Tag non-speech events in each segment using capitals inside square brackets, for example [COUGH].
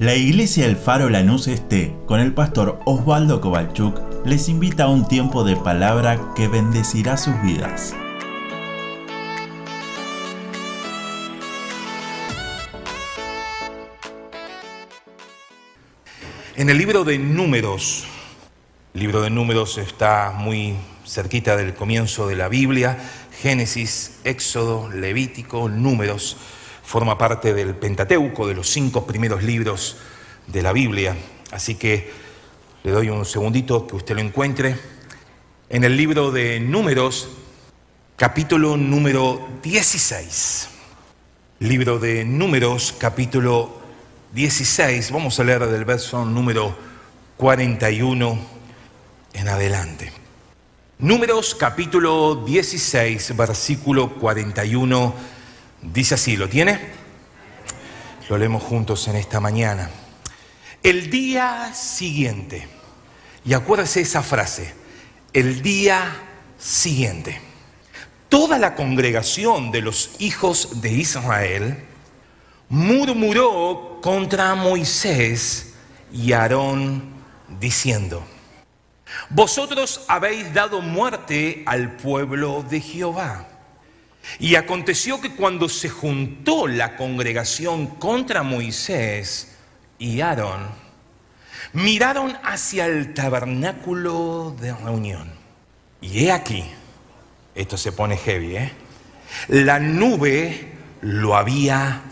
La iglesia El Faro Lanús Este, con el pastor Osvaldo Kovalchuk, les invita a un tiempo de palabra que bendecirá sus vidas. En el libro de Números, el libro de Números está muy cerquita del comienzo de la Biblia, Génesis, Éxodo, Levítico, Números forma parte del Pentateuco, de los cinco primeros libros de la Biblia. Así que le doy un segundito que usted lo encuentre. En el libro de Números, capítulo número 16. Libro de Números, capítulo 16. Vamos a leer del verso número 41 en adelante. Números capítulo 16, versículo 41 Dice así, ¿lo tiene? Lo leemos juntos en esta mañana. El día siguiente, y acuérdese esa frase, el día siguiente, toda la congregación de los hijos de Israel murmuró contra Moisés y Aarón diciendo, vosotros habéis dado muerte al pueblo de Jehová y aconteció que cuando se juntó la congregación contra Moisés y Aarón, miraron hacia el tabernáculo de reunión. Y he aquí, esto se pone heavy, ¿eh? La nube lo había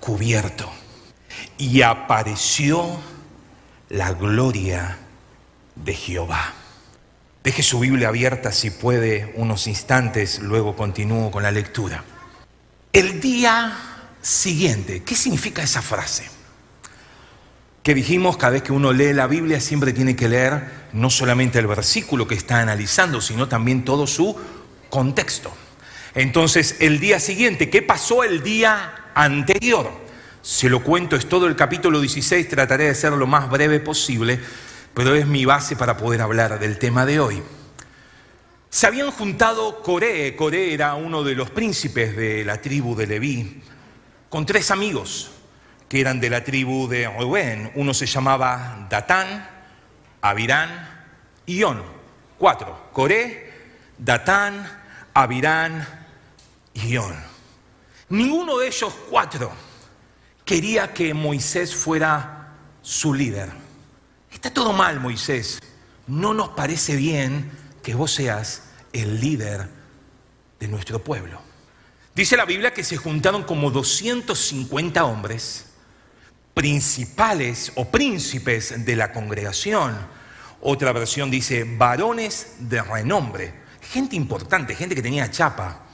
cubierto y apareció la gloria de Jehová. Deje su Biblia abierta si puede unos instantes, luego continúo con la lectura. El día siguiente, ¿qué significa esa frase? Que dijimos, cada vez que uno lee la Biblia siempre tiene que leer no solamente el versículo que está analizando, sino también todo su contexto. Entonces, el día siguiente, ¿qué pasó el día anterior? Se lo cuento, es todo el capítulo 16, trataré de ser lo más breve posible pero es mi base para poder hablar del tema de hoy. Se habían juntado Coré, Coré era uno de los príncipes de la tribu de Leví, con tres amigos que eran de la tribu de Rubén. Uno se llamaba Datán, Abirán y On. Cuatro. Coré, Datán, Abirán y On. Ninguno de ellos cuatro quería que Moisés fuera su líder. Está todo mal, Moisés. No nos parece bien que vos seas el líder de nuestro pueblo. Dice la Biblia que se juntaron como 250 hombres, principales o príncipes de la congregación. Otra versión dice varones de renombre, gente importante, gente que tenía chapa,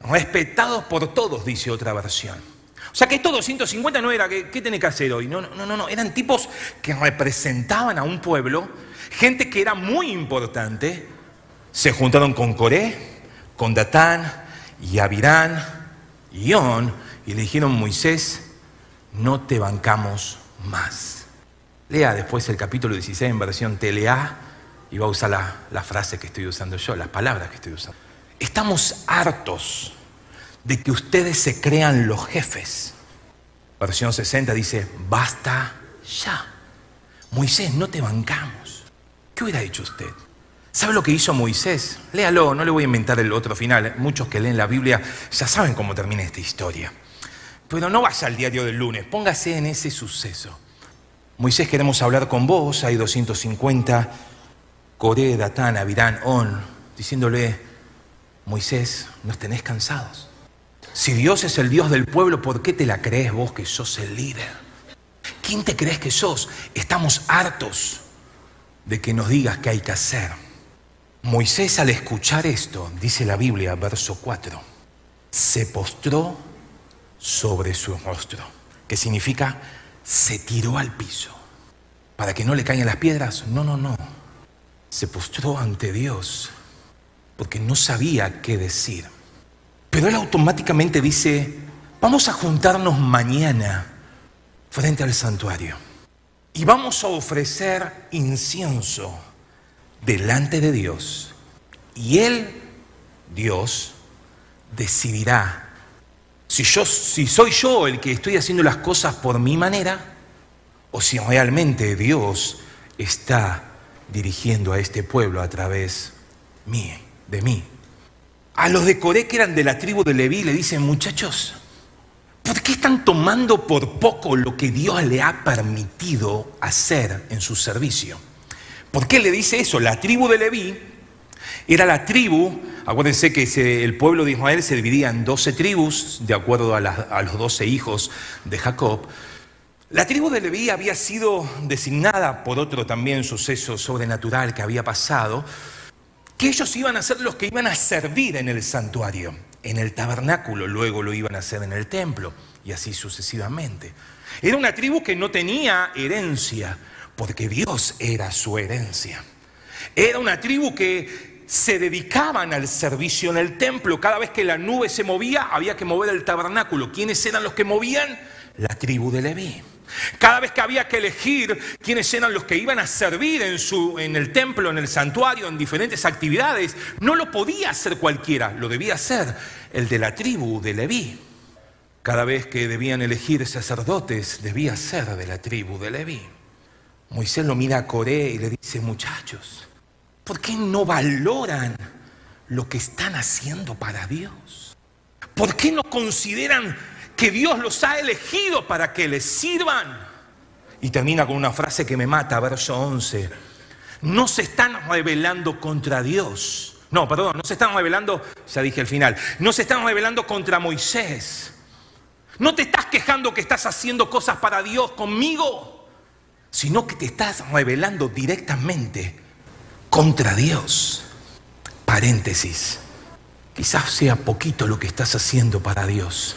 respetados por todos, dice otra versión. O sea que estos 250 no era, ¿qué, tiene que hacer hoy? No, no, no, no, eran tipos que representaban a un pueblo, gente que era muy importante. Se juntaron con Coré, con Datán y Abirán y On y le dijeron, Moisés, no te bancamos más. Lea después el capítulo 16 en versión TLA y va a usar la frase que estoy usando yo, las palabras que estoy usando. Estamos hartos de que ustedes se crean los jefes. Versión 60 dice, basta ya. Moisés, no te bancamos. ¿Qué hubiera hecho usted? ¿Sabe lo que hizo Moisés? Léalo, no le voy a inventar el otro final. Muchos que leen la Biblia ya saben cómo termina esta historia. Pero no vaya al diario del lunes, póngase en ese suceso. Moisés, queremos hablar con vos. Hay 250, Coré, Datán, Abirán, On, diciéndole, Moisés, nos tenés cansados. Si Dios es el Dios del pueblo, ¿por qué te la crees vos que sos el líder? ¿Quién te crees que sos? Estamos hartos de que nos digas qué hay que hacer. Moisés al escuchar esto, dice la Biblia, verso 4, se postró sobre su rostro, que significa se tiró al piso. ¿Para que no le caigan las piedras? No, no, no. Se postró ante Dios porque no sabía qué decir. Pero él automáticamente dice, vamos a juntarnos mañana frente al santuario y vamos a ofrecer incienso delante de Dios. Y Él, Dios, decidirá si, yo, si soy yo el que estoy haciendo las cosas por mi manera o si realmente Dios está dirigiendo a este pueblo a través mí, de mí. A los de Coré que eran de la tribu de Leví le dicen, muchachos, ¿por qué están tomando por poco lo que Dios le ha permitido hacer en su servicio? ¿Por qué le dice eso? La tribu de Leví era la tribu, acuérdense que el pueblo de Israel se dividía en 12 tribus, de acuerdo a, a los 12 hijos de Jacob. La tribu de Leví había sido designada por otro también suceso sobrenatural que había pasado, que ellos iban a ser los que iban a servir en el santuario, en el tabernáculo, luego lo iban a hacer en el templo y así sucesivamente. Era una tribu que no tenía herencia, porque Dios era su herencia. Era una tribu que se dedicaban al servicio en el templo. Cada vez que la nube se movía, había que mover el tabernáculo. ¿Quiénes eran los que movían? La tribu de Leví. Cada vez que había que elegir quiénes eran los que iban a servir en, su, en el templo, en el santuario, en diferentes actividades, no lo podía hacer cualquiera, lo debía hacer el de la tribu de Leví. Cada vez que debían elegir sacerdotes, debía ser de la tribu de Leví. Moisés lo mira a Coré y le dice, muchachos, ¿por qué no valoran lo que están haciendo para Dios? ¿Por qué no consideran que Dios los ha elegido para que les sirvan. Y termina con una frase que me mata, verso 11. No se están rebelando contra Dios. No, perdón, no se están rebelando, ya dije al final, no se están rebelando contra Moisés. No te estás quejando que estás haciendo cosas para Dios conmigo, sino que te estás rebelando directamente contra Dios. Paréntesis. Quizás sea poquito lo que estás haciendo para Dios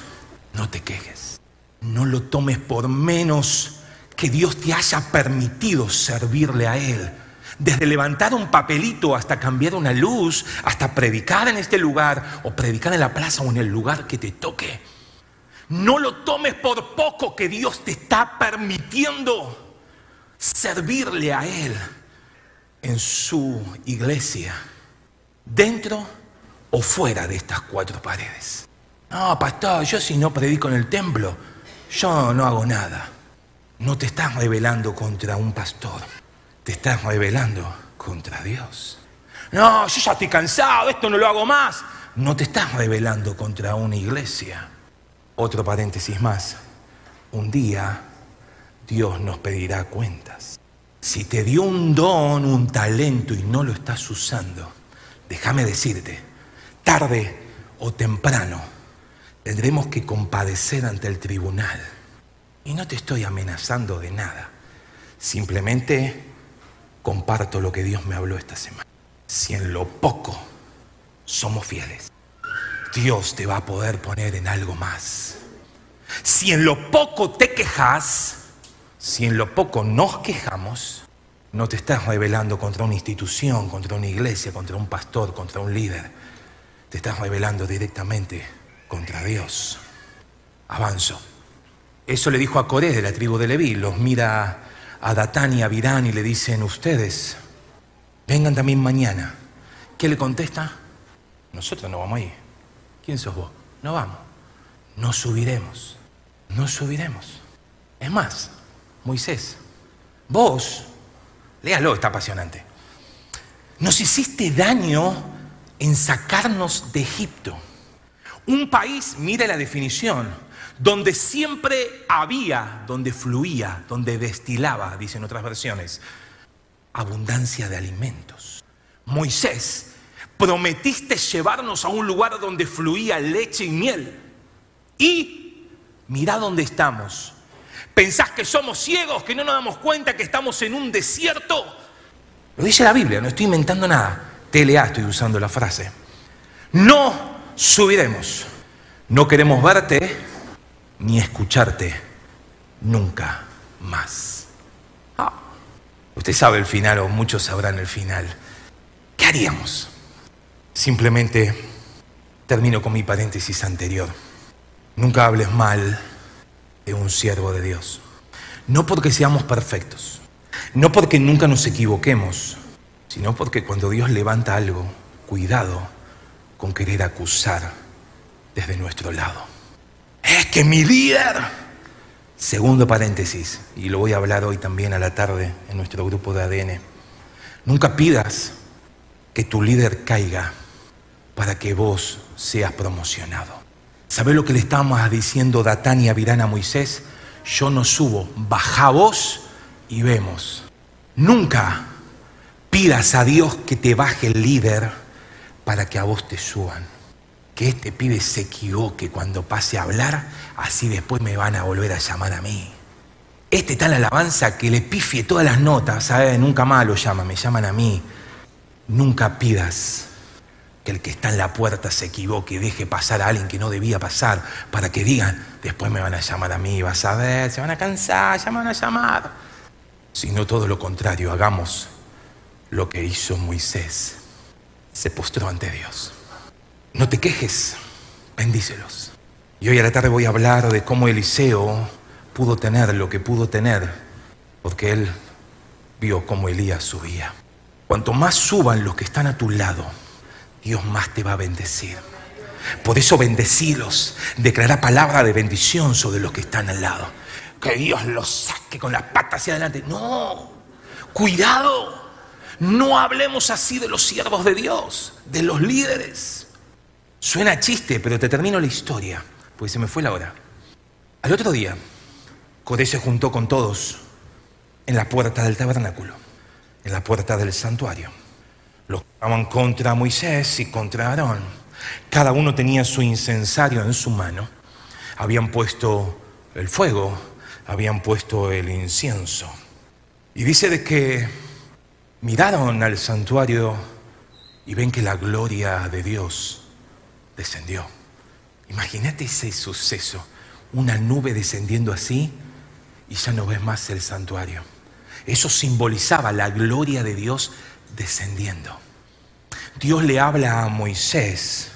no te quejes. No lo tomes por menos que Dios te haya permitido servirle a Él. Desde levantar un papelito hasta cambiar una luz, hasta predicar en este lugar o predicar en la plaza o en el lugar que te toque. No lo tomes por poco que Dios te está permitiendo servirle a Él en su iglesia, dentro o fuera de estas cuatro paredes. No, pastor, yo si no predico en el templo, yo no hago nada. No te estás rebelando contra un pastor, te estás rebelando contra Dios. No, yo ya estoy cansado, esto no lo hago más. No te estás rebelando contra una iglesia. Otro paréntesis más. Un día Dios nos pedirá cuentas. Si te dio un don, un talento y no lo estás usando, déjame decirte, tarde o temprano tendremos que compadecer ante el tribunal. Y no te estoy amenazando de nada. Simplemente comparto lo que Dios me habló esta semana. Si en lo poco somos fieles, Dios te va a poder poner en algo más. Si en lo poco te quejas, si en lo poco nos quejamos, no te estás rebelando contra una institución, contra una iglesia, contra un pastor, contra un líder. Te estás rebelando directamente contra Dios. Avanzo. Eso le dijo a Coré de la tribu de Leví. Los mira a Datán y a Virán y le dicen, ustedes, vengan también mañana. ¿Qué le contesta? Nosotros no vamos a ir. ¿Quién sos vos? No vamos. No subiremos. No subiremos. Es más, Moisés, vos, léalo, está apasionante. Nos hiciste daño en sacarnos de Egipto. Un país, mire la definición, donde siempre había, donde fluía, donde destilaba, dicen otras versiones, abundancia de alimentos. Moisés, prometiste llevarnos a un lugar donde fluía leche y miel. Y mira dónde estamos. ¿Pensás que somos ciegos, que no nos damos cuenta que estamos en un desierto? Lo dice la Biblia, no estoy inventando nada. TLA estoy usando la frase. No subiremos. No queremos verte ni escucharte nunca más. Ah, usted sabe el final, o muchos sabrán el final. ¿Qué haríamos? Simplemente termino con mi paréntesis anterior. Nunca hables mal de un siervo de Dios. No porque seamos perfectos, no porque nunca nos equivoquemos, sino porque cuando Dios levanta algo, cuidado con querer acusar desde nuestro lado. Es que mi líder Segundo paréntesis, y lo voy a hablar hoy también a la tarde en nuestro grupo de ADN. Nunca pidas que tu líder caiga para que vos seas promocionado. ¿Sabés lo que le estábamos diciendo Datán y Abirán a Moisés? Yo no subo, baja vos y vemos. Nunca pidas a Dios que te baje el líder para que a vos te suban que este pibe se equivoque cuando pase a hablar, así después me van a volver a llamar a mí. Este tal alabanza que le pifie todas las notas, ¿sabes? Nunca más lo llama, me llaman a mí. Nunca pidas que el que está en la puerta se equivoque deje pasar a alguien que no debía pasar para que digan, después me van a llamar a mí, vas a ver, se van a cansar, ya me van a llamar. Sino todo lo contrario, hagamos lo que hizo Moisés. Se postró ante Dios. No te quejes, bendícelos. Y hoy a la tarde voy a hablar de cómo Eliseo pudo tener lo que pudo tener, porque él vio cómo Elías subía. Cuanto más suban los que están a tu lado, Dios más te va a bendecir. Por eso bendecilos, declara palabra de bendición sobre los que están al lado. Que Dios los saque con las patas hacia adelante. No, cuidado. No hablemos así de los siervos de Dios, de los líderes. Suena chiste, pero te termino la historia, pues se me fue la hora. Al otro día, Coré se juntó con todos en la puerta del tabernáculo, en la puerta del santuario. Los estaban contra Moisés y contra Aarón. Cada uno tenía su incensario en su mano. Habían puesto el fuego, habían puesto el incienso. Y dice de que miraron al santuario y ven que la gloria de Dios descendió. Imagínate ese suceso, una nube descendiendo así y ya no ves más el santuario. Eso simbolizaba la gloria de Dios descendiendo. Dios le habla a Moisés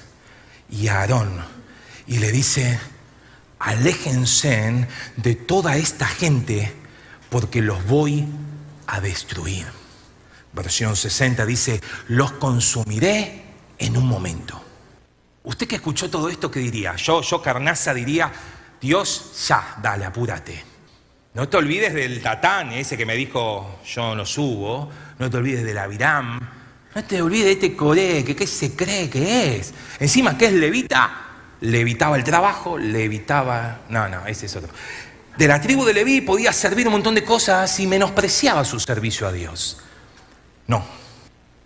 y a Aarón y le dice, aléjense de toda esta gente porque los voy a destruir. Versión 60 dice, los consumiré en un momento. Usted que escuchó todo esto, ¿qué diría? Yo, yo carnaza diría, Dios, ya, dale, apúrate. No te olvides del Tatán, ese que me dijo, yo no subo. No te olvides del Abiram. No te olvides de este Coré, que qué se cree que es. Encima, ¿qué es levita? Le evitaba el trabajo, le evitaba... No, no, ese es otro. De la tribu de Leví podía servir un montón de cosas y menospreciaba su servicio a Dios. No.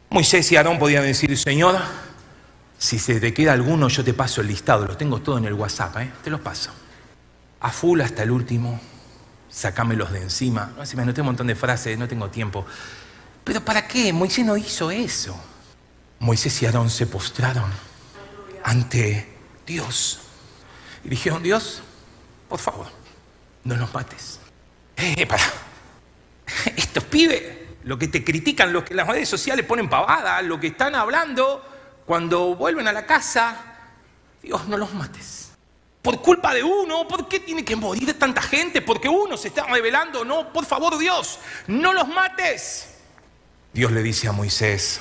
Moisés y Aarón podían decir, Señor, si se te queda alguno, yo te paso el listado, lo tengo todo en el WhatsApp, ¿eh? te los paso. A full hasta el último, sacámelos de encima. No, si me anoté un montón de frases, no tengo tiempo. Pero ¿para qué? Moisés no hizo eso. Moisés y Aarón se postraron ante Dios. Y dijeron, Dios, por favor, no nos mates. Eh, para. [LAUGHS] Estos pibes, lo que te critican, lo que las redes sociales ponen pavada, lo que están hablando, cuando vuelven a la casa, Dios, no los mates. Por culpa de uno, ¿por qué tiene que morir tanta gente? Porque uno se está revelando. No, por favor, Dios, no los mates. Dios le dice a Moisés,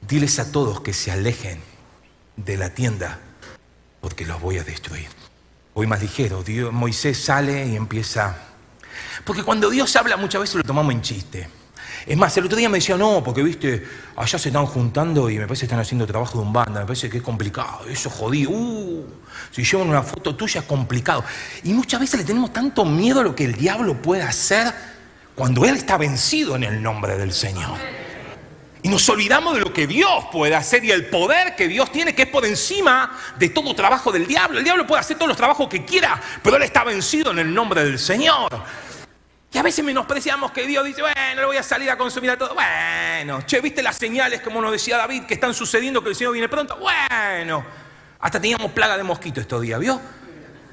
diles a todos que se alejen de la tienda, porque los voy a destruir. Hoy más ligero, Moisés sale y empieza... Porque cuando Dios habla muchas veces lo tomamos en chiste. Es más, el otro día me decía, no, porque viste, allá se están juntando y me parece que están haciendo trabajo de un banda, me parece que es complicado, eso jodido, uh, si llevan una foto tuya es complicado. Y muchas veces le tenemos tanto miedo a lo que el diablo puede hacer cuando él está vencido en el nombre del Señor. Y nos olvidamos de lo que Dios puede hacer y el poder que Dios tiene, que es por encima de todo trabajo del diablo. El diablo puede hacer todos los trabajos que quiera, pero él está vencido en el nombre del Señor. Y a veces menospreciamos que Dios dice, bueno, le voy a salir a consumir a todo. Bueno, che, ¿viste las señales, como nos decía David, que están sucediendo, que el Señor viene pronto? Bueno, hasta teníamos plaga de mosquitos estos días, ¿vio?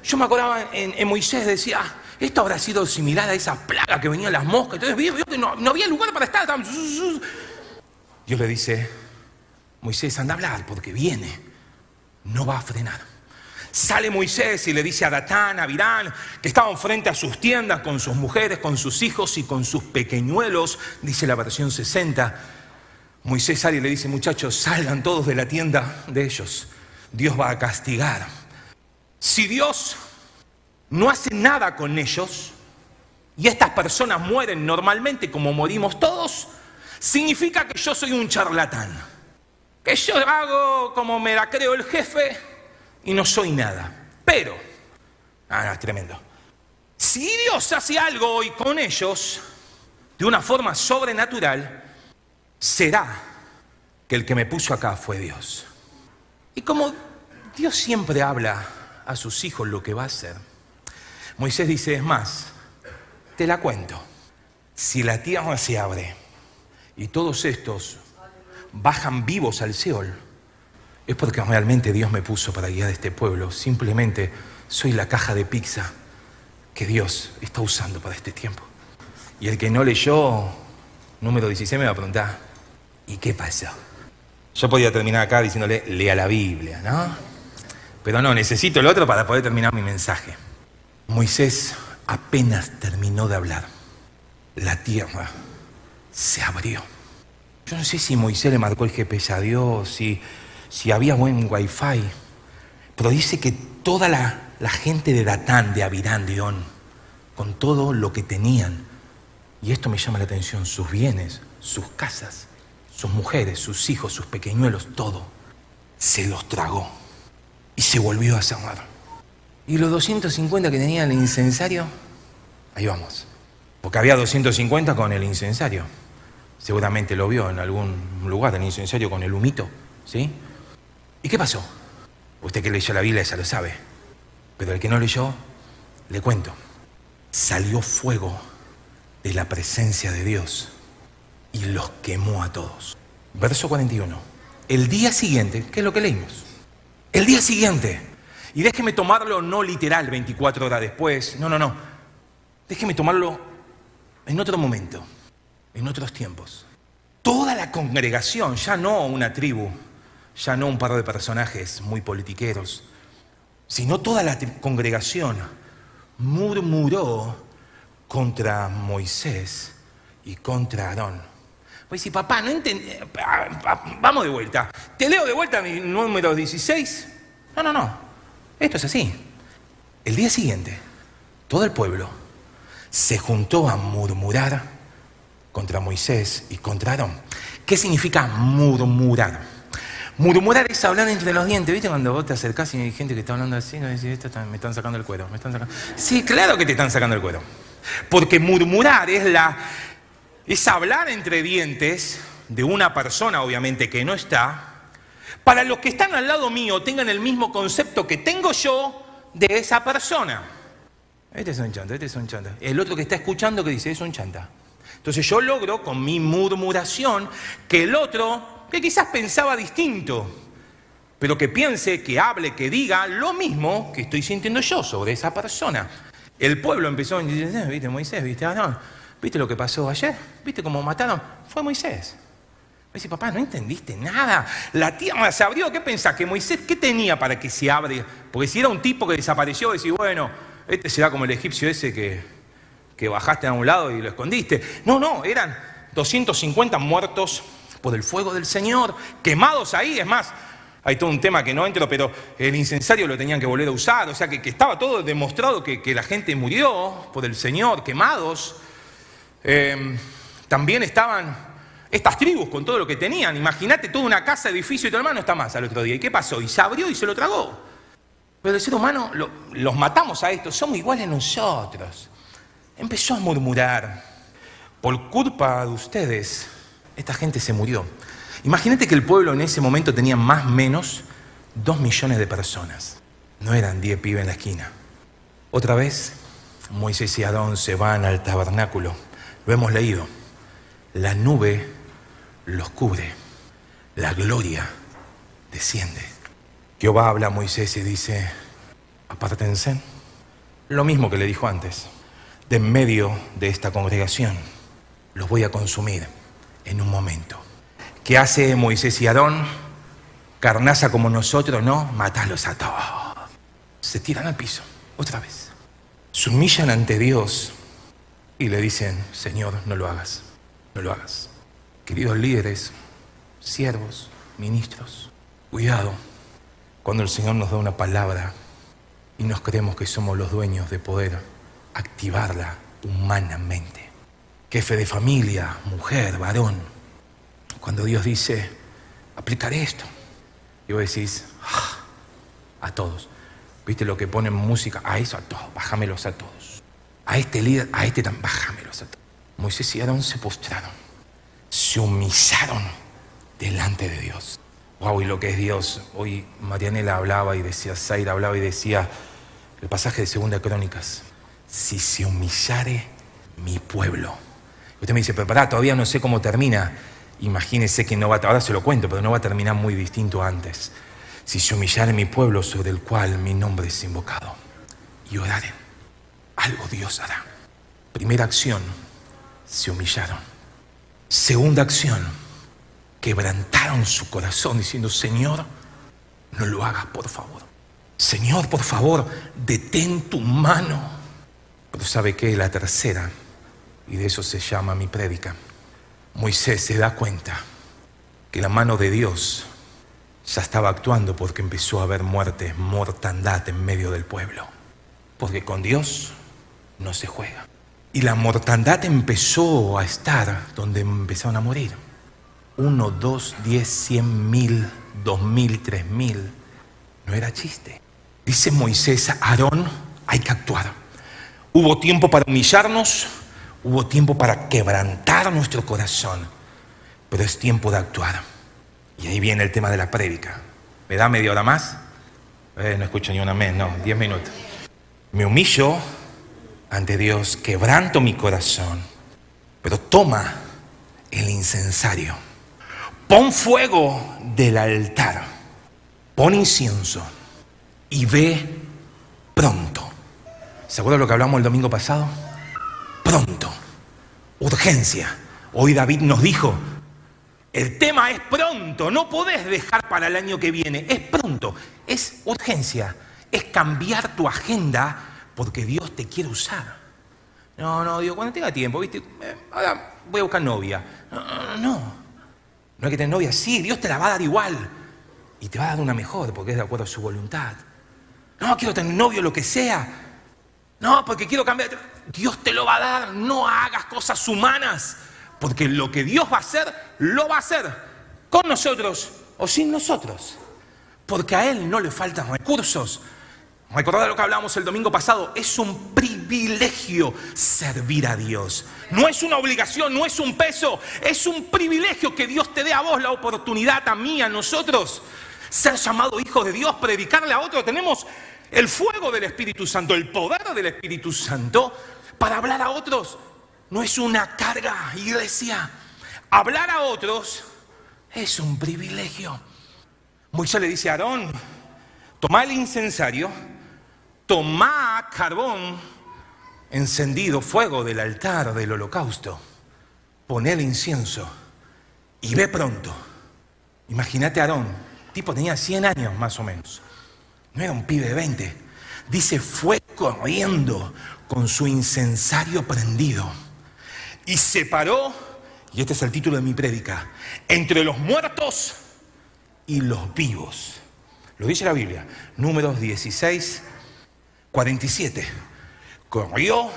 Yo me acordaba en, Moisés, decía, ah, esto habrá sido similar a esa plaga que venían las moscas. Entonces vio, que no, no, había lugar para estar. Dios le dice, Moisés, anda a hablar porque viene, no va a frenar. Sale Moisés y le dice a Datán, a Virán, que estaban frente a sus tiendas con sus mujeres, con sus hijos y con sus pequeñuelos, dice la versión 60. Moisés sale y le dice, muchachos, salgan todos de la tienda de ellos. Dios va a castigar. Si Dios no hace nada con ellos, y estas personas mueren normalmente como morimos todos, significa que yo soy un charlatán. Que yo hago como me la creo el jefe y no soy nada. Pero, ah, es tremendo. Si Dios hace algo hoy con ellos, de una forma sobrenatural, será que el que me puso acá fue Dios. Y como Dios siempre habla a sus hijos lo que va a hacer, Moisés dice, es más, te la cuento. Si la tierra se abre y todos estos bajan vivos al Seol, es porque realmente Dios me puso para guiar a este pueblo. Simplemente soy la caja de pizza que Dios está usando para este tiempo. Y el que no leyó número 16 me va a preguntar, ¿y qué pasó? Yo podía terminar acá diciéndole, lea la Biblia, ¿no? Pero no, necesito el otro para poder terminar mi mensaje. Moisés apenas terminó de hablar. La tierra se abrió. Yo no sé si Moisés le marcó el GPS a Dios, si, si había buen wifi, pero dice que toda la, gente de Datán, de Abirán, de On, con todo lo que tenían, y esto me llama la atención, sus bienes, sus casas, sus mujeres, sus hijos, sus pequeñuelos, todo, se los tragó y se volvió a cerrar. Y los 250 que tenía el incensario, ahí vamos. Porque había 250 con el incensario. Seguramente lo vio en algún lugar, el incensario con el humito, ¿sí? ¿Y qué pasó? Usted que leyó la Biblia ya lo sabe. Pero el que no leyó, le cuento. Salió fuego de la presencia de Dios y los quemó a todos. Verso 41. El día siguiente, ¿qué es lo que leímos? El día siguiente. Y déjeme tomarlo no literal 24 horas después. No, no, no. Déjeme tomarlo en otro momento, en otros tiempos. Toda la congregación, ya no una tribu, ya no un par de personajes muy politiqueros, sino toda la congregación murmuró contra Moisés y contra Aarón. Pues si papá, no entendí, vamos de vuelta. Te leo de vuelta mi número 16. No, no, no. Esto es así. El día siguiente, todo el pueblo se juntó a murmurar contra Moisés y contra Aarón. ¿Qué significa murmurar? Murmurar es hablar entre los dientes, ¿viste? Cuando vos te acercás y hay gente que está hablando así, me están sacando el cuero. Sí, claro que te están sacando el cuero. Porque murmurar es la es hablar entre dientes de una persona, obviamente, que no está, para los que están al lado mío tengan el mismo concepto que tengo yo de esa persona. Este es un chanta, este es un chanta. El otro que está escuchando que dice, es un chanta. Entonces yo logro con mi murmuración que el otro que quizás pensaba distinto, pero que piense, que hable, que diga lo mismo que estoy sintiendo yo sobre esa persona. El pueblo empezó a decir, eh, viste Moisés, viste, viste lo que pasó ayer, viste cómo mataron, fue Moisés. Me dice, papá, no entendiste nada. La tierra se abrió. ¿Qué pensás? ¿Que Moisés qué tenía para que se abre? Porque si era un tipo que desapareció, decís, bueno, este será como el egipcio ese que, que bajaste a un lado y lo escondiste. No, no, eran 250 muertos por el fuego del Señor, quemados ahí, es más, hay todo un tema que no entro, pero el incensario lo tenían que volver a usar, o sea que, estaba todo demostrado que, la gente murió por el Señor, quemados. Em, también estaban estas tribus con todo lo que tenían. Imagínate toda una casa, edificio y tu hermano está más al otro día. ¿Y qué pasó? Y se abrió y se lo tragó. Pero el ser humano, los matamos a estos, somos iguales nosotros. Empezó a murmurar, por culpa de ustedes, esta gente se murió. Imagínate que el pueblo en ese momento tenía más o menos dos millones de personas. No eran diez pibes en la esquina. Otra vez, Moisés y Adón se van al tabernáculo. Lo hemos leído. La nube los cubre. La gloria desciende. Jehová habla a Moisés y dice, apártense. Lo mismo que le dijo antes. De en medio de esta congregación los voy a consumir en un momento. ¿Qué hace Moisés y Aarón? Carnaza como nosotros, ¿no? Matarlos a todos. Se tiran al piso, otra vez. Se humillan ante Dios y le dicen, Señor, no lo hagas, no lo hagas. Queridos líderes, siervos, ministros, cuidado cuando el Señor nos da una palabra y nos creemos que somos los dueños de poder activarla humanamente. Jefe de familia, mujer, varón. Cuando Dios dice, aplicaré esto, y vos decís, ah, a todos. ¿Viste lo que ponen música? A eso, a todos, bájamelos a todos. A este líder, a este también, bájamelos a todos. Moisés y Aarón se postraron, se humillaron delante de Dios. Wow, y lo que es Dios. Hoy Marianela hablaba y decía, Zaira hablaba y decía, el pasaje de Segunda Crónicas, si se humillare mi pueblo. Usted me dice, pero pará, todavía no sé cómo termina. Imagínese que no va, ahora se lo cuento, pero no va a terminar muy distinto antes. Si se humillare mi pueblo sobre el cual mi nombre es invocado y oraren, algo Dios hará. Primera acción, se humillaron. Segunda acción, quebrantaron su corazón diciendo, Señor, no lo hagas, por favor. Señor, por favor, detén tu mano. Pero ¿sabe qué? La tercera, y de eso se llama mi prédica. Moisés se da cuenta que la mano de Dios ya estaba actuando porque empezó a haber muerte, mortandad en medio del pueblo. Porque con Dios no se juega. Y la mortandad empezó a estar donde empezaron a morir. Uno, dos, diez, cien mil, dos mil, tres mil. No era chiste. Dice Moisés, Aarón, hay que actuar. Hubo tiempo para humillarnos, hubo tiempo para quebrantar nuestro corazón, pero es tiempo de actuar. Y ahí viene el tema de la prédica. ¿Me da media hora más? Eh, no escucho ni una mes, no, diez minutos. Me humillo ante Dios, quebranto mi corazón, pero toma el incensario, pon fuego del altar, pon incienso y ve pronto. ¿Se acuerdan lo que hablamos el domingo pasado? Pronto, urgencia. Hoy David nos dijo, el tema es pronto, no podés dejar para el año que viene, es pronto, es urgencia, es cambiar tu agenda porque Dios te quiere usar. No, no, digo, cuando tenga tiempo, ¿viste? Eh, ahora voy a buscar novia. No, no, no. No hay que tener novia. Sí, Dios te la va a dar igual. Y te va a dar una mejor porque es de acuerdo a su voluntad. No, quiero tener novio, lo que sea. No, porque quiero cambiar. Dios te lo va a dar. No hagas cosas humanas. Porque lo que Dios va a hacer, lo va a hacer. Con nosotros o sin nosotros. Porque a Él no le faltan recursos. Recordad lo que hablamos el domingo pasado, es un privilegio servir a Dios. No es una obligación, no es un peso, es un privilegio que Dios te dé a vos la oportunidad, a mí, a nosotros, ser llamado hijo de Dios, predicarle a otro. Tenemos el fuego del Espíritu Santo, el poder del Espíritu Santo para hablar a otros. No es una carga, iglesia. Hablar a otros es un privilegio. Moisés le dice a Aarón, toma el incensario Toma carbón encendido, fuego del altar del holocausto, pon el incienso y ve pronto. Imagínate a Aarón, tipo tenía 100 años más o menos, no era un pibe de 20. Dice, fue corriendo con su incensario prendido y se paró, y este es el título de mi prédica, entre los muertos y los vivos. Lo dice la Biblia, números 16, 47. Corrió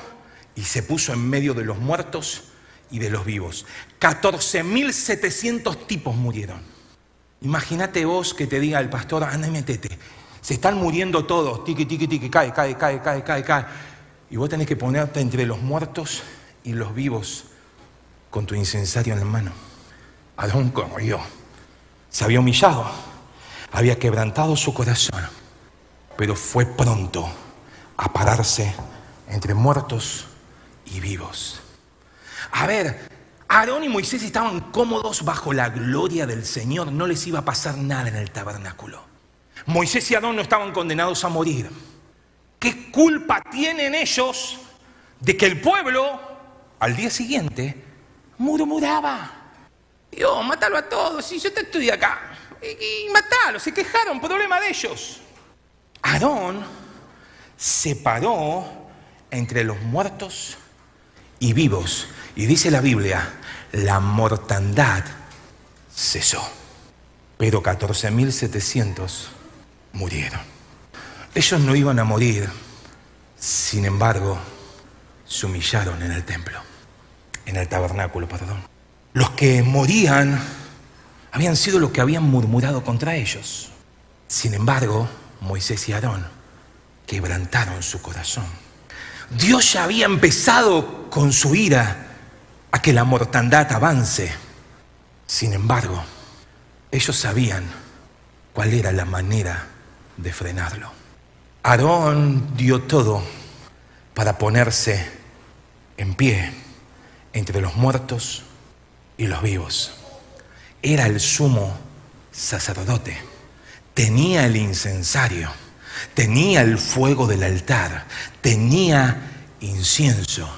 y se puso en medio de los muertos y de los vivos. 14.700 tipos murieron. Imagínate vos que te diga el pastor, anda y metete. Se están muriendo todos, tiqui, tiqui, tiqui, cae, cae, cae, cae, cae, cae. Y vos tenés que ponerte entre los muertos y los vivos con tu incensario en la mano. Adón corrió. Se había humillado, había quebrantado su corazón, pero fue pronto a pararse entre muertos y vivos. A ver, Aarón y Moisés estaban cómodos bajo la gloria del Señor, no les iba a pasar nada en el tabernáculo. Moisés y Aarón no estaban condenados a morir. ¿Qué culpa tienen ellos de que el pueblo al día siguiente murmuraba? Dios, mátalo a todos, si yo te estoy acá. Y, y matalo, se quejaron, problema de ellos. Aarón separó entre los muertos y vivos. Y dice la Biblia, la mortandad cesó. Pero 14.700 murieron. Ellos no iban a morir, sin embargo, se humillaron en el templo, en el tabernáculo, perdón. Los que morían habían sido los que habían murmurado contra ellos. Sin embargo, Moisés y Aarón quebrantaron su corazón. Dios ya había empezado con su ira a que la mortandad avance. Sin embargo, ellos sabían cuál era la manera de frenarlo. Aarón dio todo para ponerse en pie entre los muertos y los vivos. Era el sumo sacerdote, tenía el incensario, tenía el fuego del altar, tenía incienso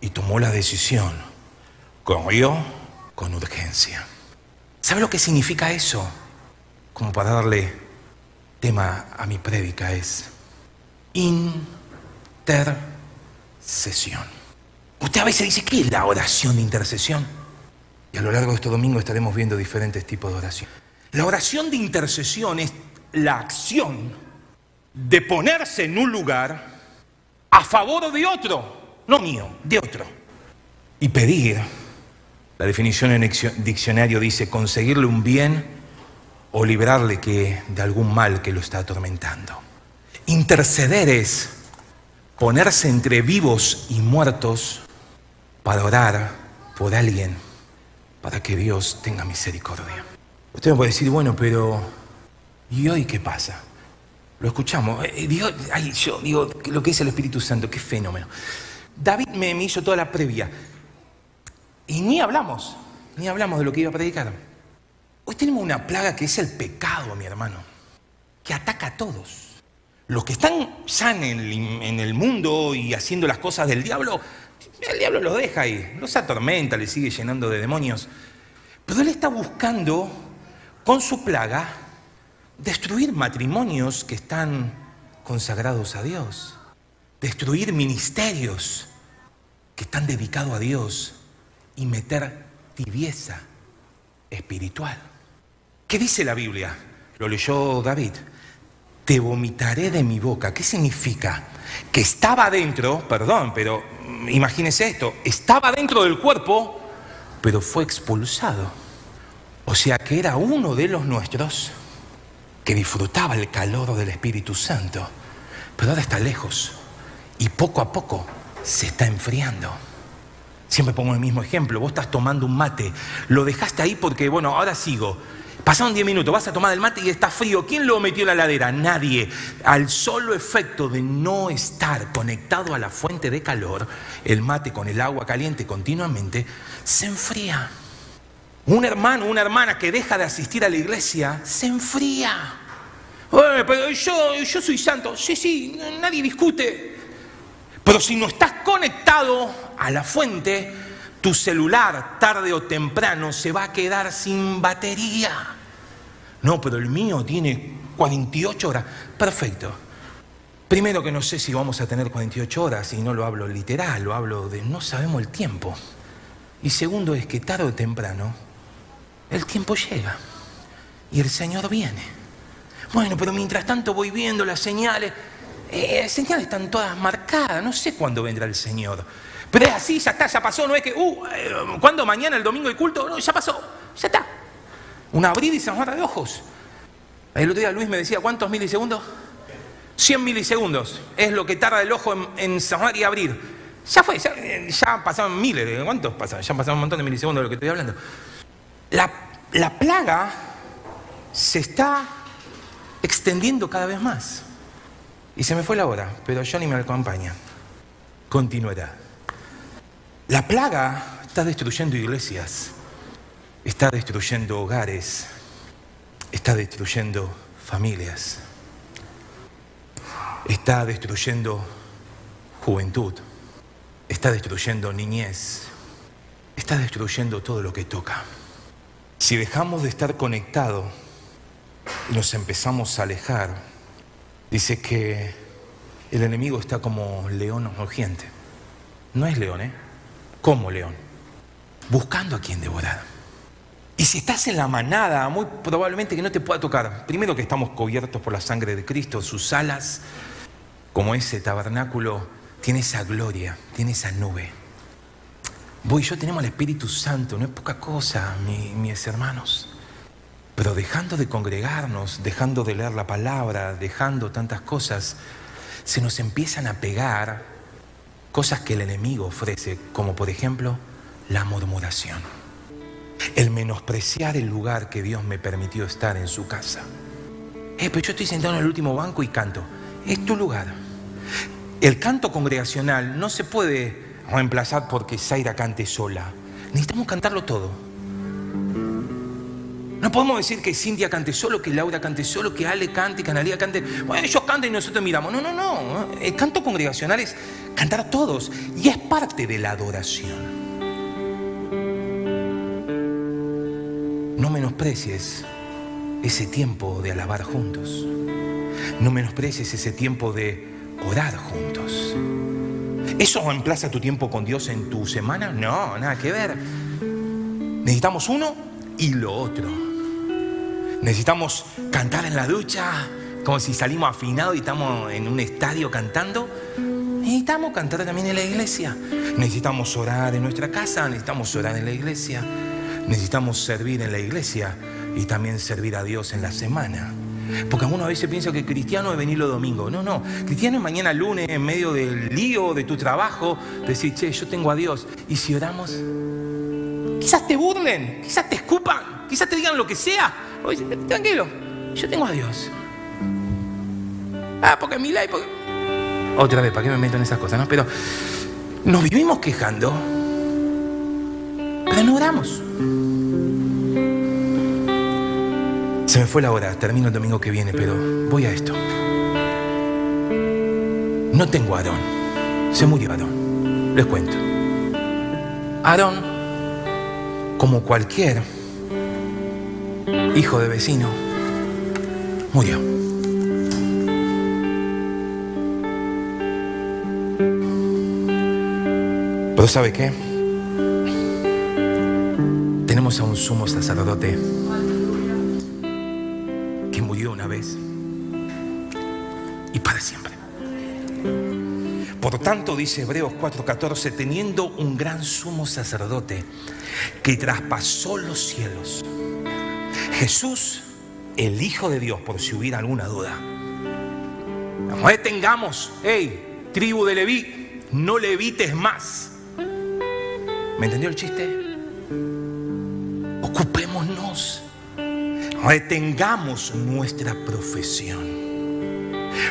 y tomó la decisión. Corrió con urgencia. ¿Sabe lo que significa eso? Como para darle tema a mi prédica es intercesión. Usted a veces dice, ¿qué es la oración de intercesión? Y a lo largo de este domingo estaremos viendo diferentes tipos de oración. La oración de intercesión es la acción de ponerse en un lugar a favor de otro, no mío, de otro, y pedir. La definición en el diccionario dice conseguirle un bien o librarle que, de algún mal que lo está atormentando. Interceder es ponerse entre vivos y muertos para orar por alguien, para que Dios tenga misericordia. Usted me puede decir, bueno, pero ¿y hoy qué pasa? Lo escuchamos. Eh, Dios, ay, yo digo, lo que es el Espíritu Santo, qué fenómeno. David me, me hizo toda la previa. Y ni hablamos, ni hablamos de lo que iba a predicar. Hoy tenemos una plaga que es el pecado, mi hermano, que ataca a todos. Los que están el, en el mundo y haciendo las cosas del diablo, el diablo los deja ahí, los atormenta, les sigue llenando de demonios. Pero él está buscando, con su plaga, destruir matrimonios que están consagrados a Dios, destruir ministerios que están dedicados a Dios y meter tibieza espiritual. ¿Qué dice la Biblia? Lo leyó David. Te vomitaré de mi boca. ¿Qué significa? Que estaba dentro, perdón, pero imagínese esto, estaba dentro del cuerpo, pero fue expulsado. O sea que era uno de los nuestros que disfrutaba el calor del Espíritu Santo, pero ahora está lejos y poco a poco se está enfriando. Siempre pongo el mismo ejemplo, vos estás tomando un mate, lo dejaste ahí porque, bueno, ahora sigo. Pasaron 10 minutos, vas a tomar el mate y está frío. ¿Quién lo metió en la ladera? Nadie. Al solo efecto de no estar conectado a la fuente de calor, el mate con el agua caliente continuamente, se enfría. Un hermano, una hermana que deja de asistir a la iglesia, se enfría. pero yo, yo soy santo. Sí, sí, nadie discute. Pero si no estás conectado a la fuente, tu celular tarde o temprano se va a quedar sin batería. No, pero el mío tiene 48 horas. Perfecto. Primero que no sé si vamos a tener 48 horas y no lo hablo literal, lo hablo de no sabemos el tiempo. Y segundo es que tarde o temprano el tiempo llega y el Señor viene. Bueno, pero mientras tanto voy viendo las señales. Eh, las señales están todas marcadas, no sé cuándo vendrá el Señor. Pero es así, ya está, ya pasó, no es que, uh, eh, ¿cuándo mañana el domingo de culto? No, ya pasó, ya está. Un abrir y cerrar de ojos. El otro día Luis me decía, ¿cuántos milisegundos? 100 milisegundos. Es lo que tarda el ojo en, cerrar y abrir. Ya fue, ya, pasaron miles. ¿Cuántos pasaron? Ya pasaron un montón de milisegundos de lo que estoy hablando. La, la plaga se está extendiendo cada vez más. Y se me fue la hora, pero Johnny me acompaña. Continuará. La plaga está destruyendo iglesias, está destruyendo hogares, está destruyendo familias, está destruyendo juventud, está destruyendo niñez, está destruyendo todo lo que toca. Si dejamos de estar conectados y nos empezamos a alejar, dice que el enemigo está como león urgente. No es león, ¿eh? como león, buscando a quien devorar. Y si estás en la manada, muy probablemente que no te pueda tocar. Primero que estamos cubiertos por la sangre de Cristo, sus alas, como ese tabernáculo, tiene esa gloria, tiene esa nube. Vos y yo tenemos el Espíritu Santo, no es poca cosa, mis hermanos. Pero dejando de congregarnos, dejando de leer la palabra, dejando tantas cosas, se nos empiezan a pegar cosas que el enemigo ofrece, como por ejemplo la murmuración el menospreciar el lugar que Dios me permitió estar en su casa. Eh, pero yo estoy sentado en el último banco y canto. Es tu lugar. El canto congregacional no se puede reemplazar porque Zaira cante sola. Necesitamos cantarlo todo. No podemos decir que Cintia cante solo, que Laura cante solo, que Ale cante, que Analia cante. Bueno, ellos cantan y nosotros miramos. No, no, no. El canto congregacional es cantar todos y es parte de la adoración. No menosprecies ese tiempo de alabar juntos. No menosprecies ese tiempo de orar juntos. ¿Eso reemplaza tu tiempo con Dios en tu semana? No, nada que ver. Necesitamos uno y lo otro. Necesitamos cantar en la ducha, como si salimos afinados y estamos en un estadio cantando. Necesitamos cantar también en la iglesia. Necesitamos orar en nuestra casa, necesitamos orar en la iglesia. Necesitamos servir en la iglesia y también servir a Dios en la semana. Porque algunos a veces piensa que cristiano es venir los domingos. No, no. Cristiano es mañana lunes, en medio del lío de tu trabajo, decir, che, yo tengo a Dios. Y si oramos, quizás te burlen, quizás te escupan, quizás te digan lo que sea. Oye, tranquilo, yo tengo a Dios. Ah, porque mi ley. Otra vez, ¿para qué me meto en esas cosas? No? Pero nos vivimos quejando, pero no oramos. Se me fue la hora, termino el domingo que viene, pero voy a esto. No tengo a Aarón, se murió Aarón, les cuento. Aarón, como cualquier hijo de vecino, murió. Pero ¿sabe qué? A un sumo sacerdote Por tanto, dice Hebreos 4:14, teniendo un gran sumo sacerdote que traspasó los cielos, Jesús, el Hijo de Dios, por si hubiera alguna duda. No detengamos, hey, tribu de Leví, no levites más. ¿Me entendió el chiste? Retengamos nuestra profesión.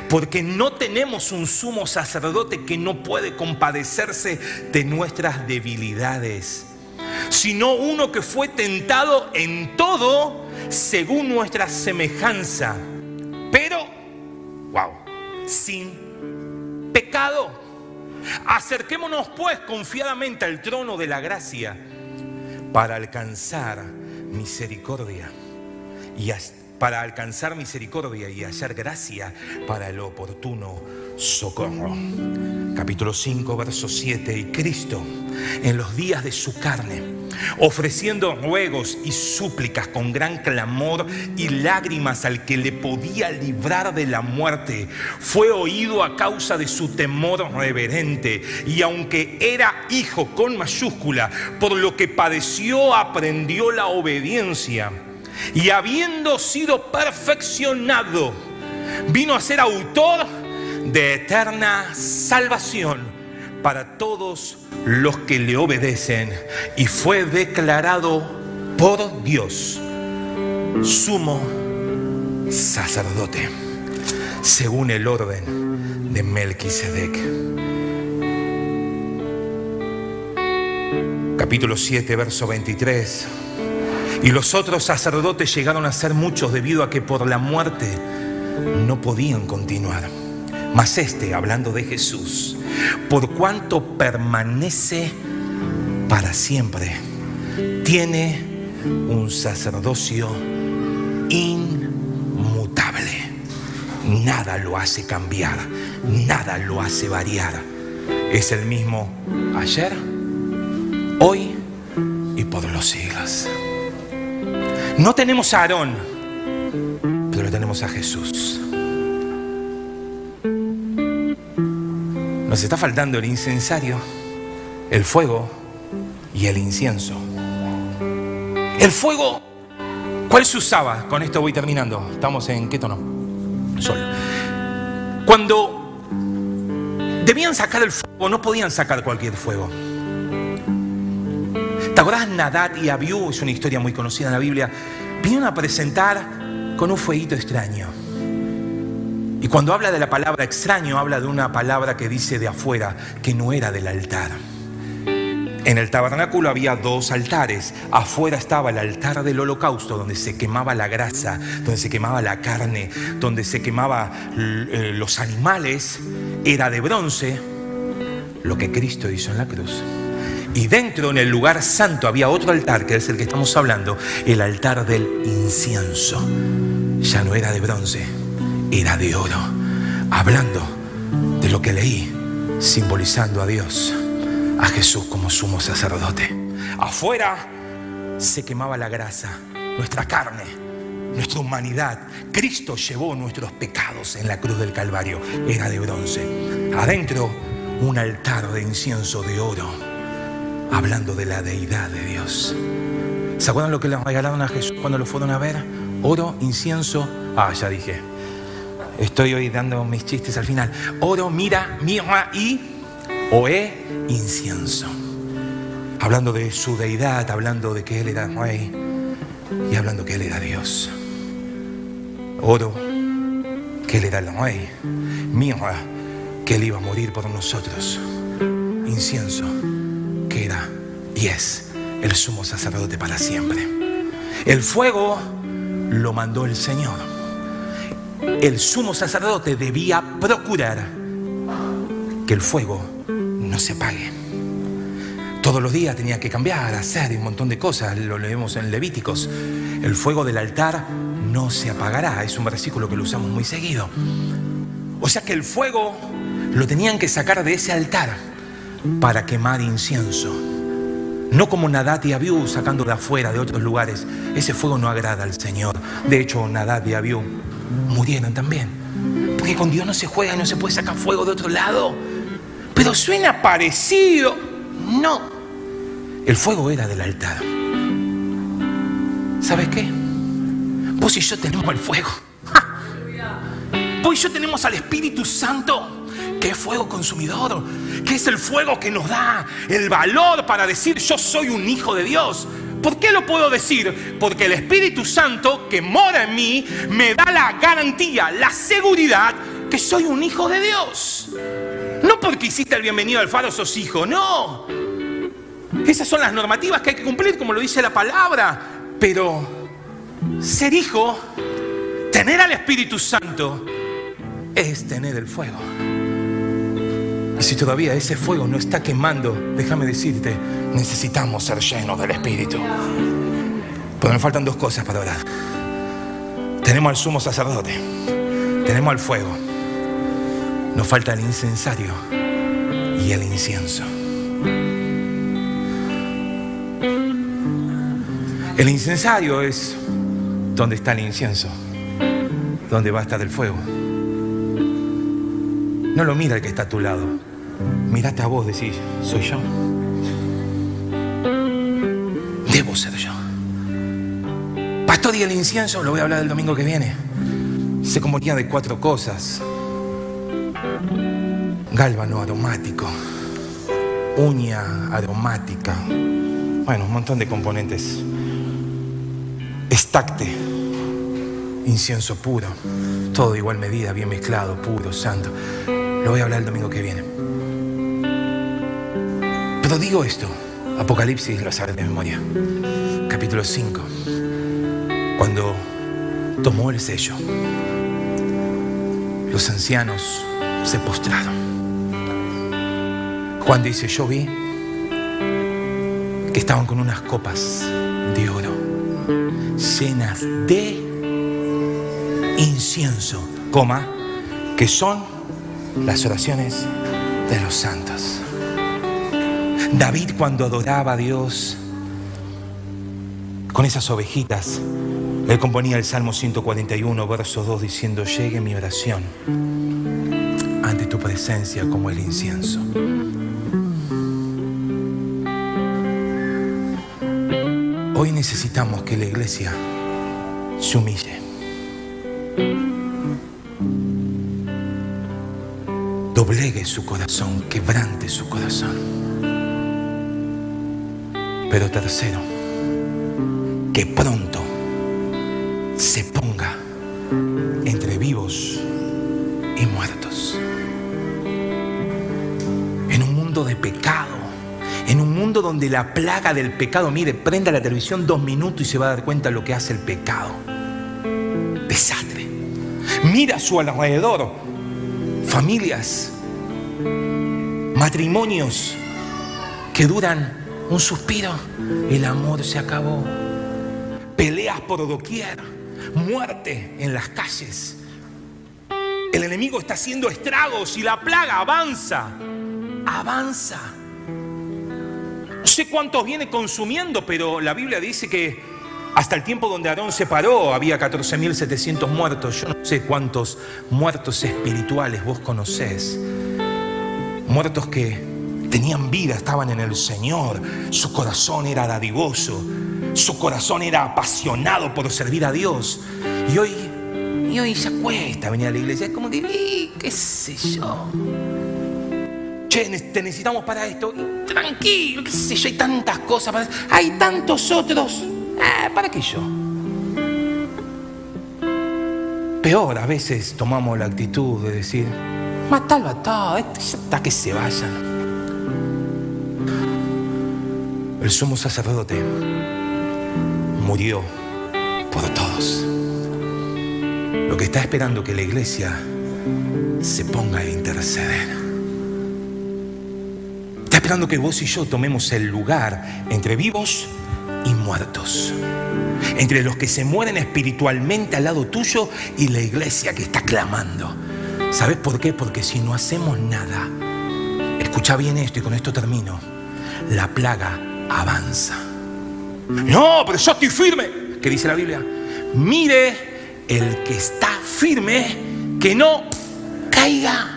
Porque no tenemos un sumo sacerdote que no puede compadecerse de nuestras debilidades, sino uno que fue tentado en todo según nuestra semejanza, pero, wow, sin pecado. Acerquémonos pues confiadamente al trono de la gracia para alcanzar misericordia y para alcanzar misericordia y hallar gracia para el oportuno socorro. Capítulo 5, verso 7. Y Cristo, en los días de su carne, ofreciendo ruegos y súplicas con gran clamor y lágrimas al que le podía librar de la muerte, fue oído a causa de su temor reverente. Y aunque era hijo con mayúscula, por lo que padeció, aprendió la obediencia y habiendo sido perfeccionado, vino a ser autor de eterna salvación para todos los que le obedecen y fue declarado por Dios sumo sacerdote según el orden de Melquisedec. Capítulo 7, verso 23. Y los otros sacerdotes llegaron a ser muchos debido a que por la muerte no podían continuar. Mas este, hablando de Jesús, por cuanto permanece para siempre, tiene un sacerdocio inmutable. Nada lo hace cambiar, nada lo hace variar. Es el mismo ayer, hoy y por los siglos. No tenemos a Aarón, pero tenemos a Jesús. Nos está faltando el incensario, el fuego y el incienso. El fuego, ¿cuál se usaba? Con esto voy terminando. Estamos en qué tono? Sol. Cuando debían sacar el fuego, no podían sacar cualquier fuego. ¿Te acordás? Nadat y Abiú, es una historia muy conocida en la Biblia, vinieron a presentar con un fueguito extraño. Y cuando habla de la palabra extraño, habla de una palabra que dice de afuera, que no era del altar. En el tabernáculo había dos altares. Afuera estaba el altar del holocausto, donde se quemaba la grasa, donde se quemaba la carne, donde se quemaba eh, los animales. Era de bronce, lo que Cristo hizo en la cruz. Y dentro, en el lugar santo, había otro altar, que es el que estamos hablando, el altar del incienso. Ya no era de bronce, era de oro, hablando de lo que leí, simbolizando a Dios, a Jesús como sumo sacerdote. Afuera se quemaba la grasa, nuestra carne, nuestra humanidad. Cristo llevó nuestros pecados en la cruz del Calvario, era de bronce. Adentro, un altar de incienso de oro, hablando de la deidad de Dios. ¿Se acuerdan lo que le regalaron a Jesús cuando lo fueron a ver? Oro, incienso. Ah, ya dije, Estoy hoy dando mis chistes al final. Oro, mira, mirra y oe, incienso. Hablando de su deidad, hablando de que Él era rey y hablando que Él era Dios. Oro, que Él era el rey. Que Él iba a morir por nosotros. Incienso, y es el sumo sacerdote para siempre. El fuego lo mandó el Señor el sumo sacerdote debía procurar que el fuego no se apague. Todos los días tenía que cambiar, hacer un montón de cosas, lo leemos en Levíticos. El fuego del altar no se apagará, es un versículo que lo usamos muy seguido. O sea que el fuego lo tenían que sacar de ese altar para quemar incienso. No como Nadat y Abiú sacando de afuera, de otros lugares. Ese fuego no agrada al Señor. De hecho, Nadat y Abiú murieron también. Porque con Dios no se juega y no se puede sacar fuego de otro lado. Pero suena parecido. No. El fuego era del altar. ¿Sabes qué? Vos y yo tenemos el fuego. [LAUGHS] Vos y yo tenemos al Espíritu Santo, es fuego consumidor, que es el fuego que nos da el valor para decir yo soy un hijo de Dios. ¿Por qué lo puedo decir? Porque el Espíritu Santo que mora en mí me da la garantía, la seguridad que soy un hijo de Dios. No porque hiciste el bienvenido al faro sos hijo, no. Esas son las normativas que hay que cumplir, como lo dice la palabra. Pero ser hijo, tener al Espíritu Santo, es tener el fuego. Y si todavía ese fuego no está quemando, déjame decirte, necesitamos ser llenos del Espíritu. Pero me faltan dos cosas para orar. Tenemos al sumo sacerdote, tenemos al fuego, nos falta el incensario y el incienso. El incensario es donde está el incienso, donde va a estar el fuego. No lo mira el que está a tu lado. Mírate a vos, decís, soy yo. Debo ser yo. Pastor y el incienso, lo voy a hablar el domingo que viene. Se componía de cuatro cosas. Gálbano aromático, uña aromática, bueno, un montón de componentes. Estacte, incienso puro, todo de igual medida, bien mezclado, puro, santo. Lo voy a hablar el domingo que viene. Pero digo esto, Apocalipsis lo sabes de memoria, capítulo 5, cuando tomó el sello, los ancianos se postraron. Juan dice, yo vi que estaban con unas copas de oro llenas de incienso, coma, que son las oraciones de los santos. David cuando adoraba a Dios con esas ovejitas, él componía el Salmo 141, verso 2, diciendo, llegue mi oración ante tu presencia como el incienso. Hoy necesitamos que la iglesia se humille. Doblegue su corazón, quebrante su corazón. Pero tercero, que pronto se ponga entre vivos y muertos. En un mundo de pecado, en un mundo donde la plaga del pecado, mire, prenda la televisión dos minutos y se va a dar cuenta de lo que hace el pecado. Desastre. Mira a su alrededor familias, matrimonios que duran un suspiro, el amor se acabó. Peleas por doquier, muerte en las calles. El enemigo está haciendo estragos y la plaga avanza, avanza. No sé cuántos viene consumiendo, pero la Biblia dice que hasta el tiempo donde Aarón se paró había 14.700 muertos. Yo no sé cuántos muertos espirituales vos conocés. Muertos que tenían vida, estaban en el Señor. Su corazón era dadivoso. Su corazón era apasionado por servir a Dios. Y hoy, y hoy ya cuesta venir a la iglesia. Es como que, qué sé yo. Che, te necesitamos para esto. Tranquilo, qué sé yo, hay tantas cosas. Hay tantos otros. Ah, ¿Para qué yo? Peor, a veces tomamos la actitud de decir, matalo a todos, hasta que se vayan. El sumo sacerdote murió por todos. Lo que está esperando que la iglesia se ponga a interceder. Está esperando que vos y yo tomemos el lugar entre vivos y muertos. Entre los que se mueren espiritualmente al lado tuyo y la iglesia que está clamando. ¿Sabes por qué? Porque si no hacemos nada, escucha bien esto y con esto termino, la plaga avanza. No, pero yo estoy firme. ¿Qué dice la Biblia? Mire el que está firme, que no caiga.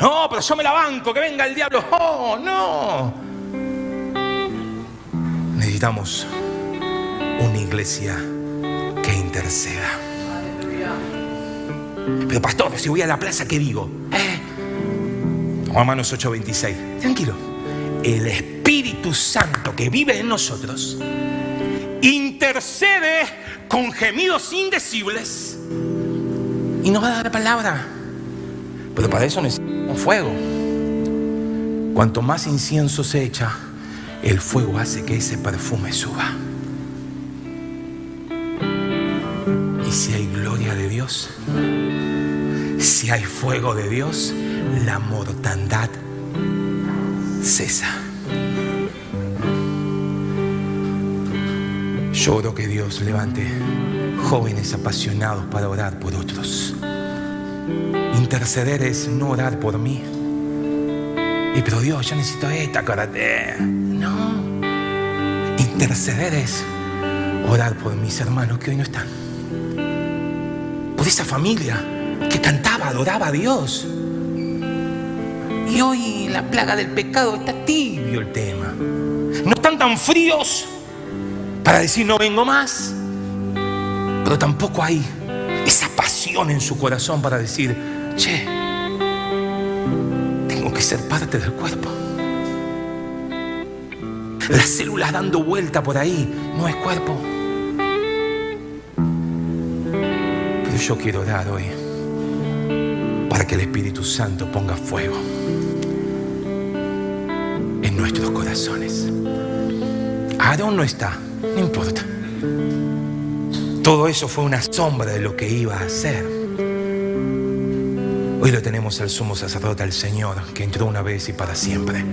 No, pero yo me la banco, que venga el diablo. Oh, no. Necesitamos una iglesia que interceda. Pero pastor, si voy a la plaza, ¿qué digo? ¿Eh? Romanos 8:26. Tranquilo. El Espíritu Santo que vive en nosotros intercede con gemidos indecibles y nos va a dar palabra. Pero para eso necesitamos fuego. Cuanto más incienso se echa, el fuego hace que ese perfume suba. Y si hay gloria de Dios, si hay fuego de Dios, la mortandad cesa. Lloro que Dios levante jóvenes apasionados para orar por otros. Interceder es no orar por mí. Y pero Dios, yo necesito esta karate. No. Interceder es orar por mis hermanos que hoy no están. Por esa familia que cantaba, adoraba a Dios. Y hoy la plaga del pecado está tibio el tema. No están tan fríos para decir no vengo más. Pero tampoco hay esa pasión en su corazón para decir, che, tengo que ser parte del cuerpo. Las células dando vuelta por ahí no es cuerpo. Pero yo quiero orar hoy que el Espíritu Santo ponga fuego en nuestros corazones. Aarón no está, no importa. Todo eso fue una sombra de lo que iba a hacer. Hoy lo tenemos al sumo sacerdote, al Señor, que entró una vez y para siempre.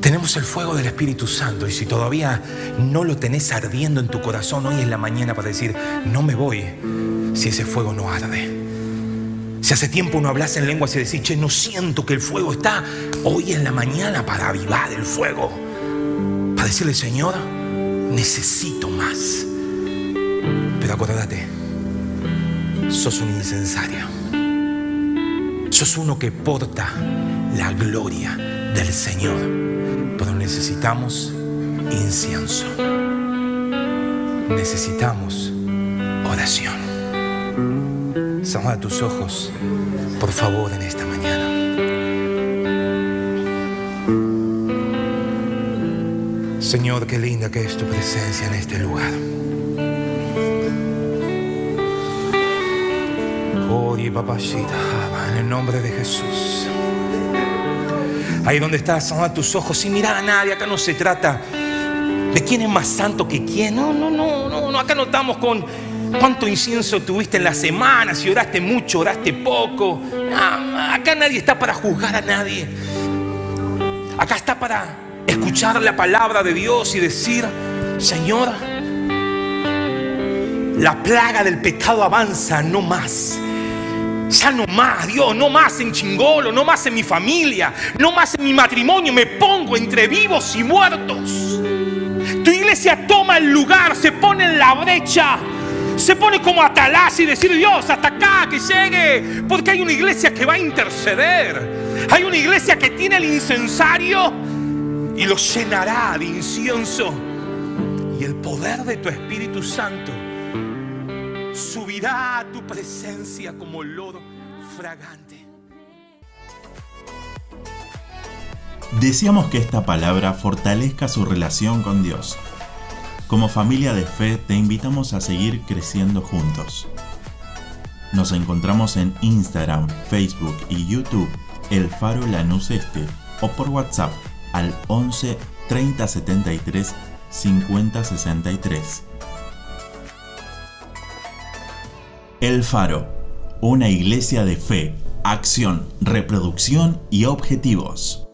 Tenemos el fuego del Espíritu Santo y si todavía no lo tenés ardiendo en tu corazón hoy en la mañana para decir, no me voy si ese fuego no arde. Si hace tiempo no hablas en lenguas y decís, che, no siento que el fuego está hoy en la mañana para avivar el fuego. Para decirle, Señor, necesito más. Pero acuérdate, sos un incensario. Sos uno que porta la gloria del Señor. Pero necesitamos incienso. Necesitamos oración. Cerra tus ojos, por favor, en esta mañana. Señor, qué linda que es tu presencia en este lugar. Oye, papachita, en el nombre de Jesús. Ahí donde estás, cerra tus ojos sin mirar a nadie. Acá no se trata de quién es más santo que quién. No, no, no, no, no. Acá no estamos con cuánto incienso tuviste en la semana, si oraste mucho, oraste poco. acá nadie está para juzgar a nadie. Acá está para escuchar la palabra de Dios y decir, Señor, la plaga del pecado avanza, no más. Ya no más, Dios, no más en chingolo, no más en mi familia, no más en mi matrimonio. Me pongo entre vivos y muertos. Tu iglesia toma el lugar, se pone en la brecha, se pone como atalaz y decir Dios, hasta acá, que llegue. Porque hay una iglesia que va a interceder. Hay una iglesia que tiene el incensario y lo llenará de incienso. Y el poder de tu Espíritu Santo subirá a tu presencia como olor fragante. Deseamos que esta palabra fortalezca su relación con Dios. Como familia de fe te invitamos a seguir creciendo juntos. Nos encontramos en Instagram, Facebook y YouTube El Faro Lanús Este o por WhatsApp al 11 30 73 50 63. El Faro, una iglesia de fe, acción, reproducción y objetivos.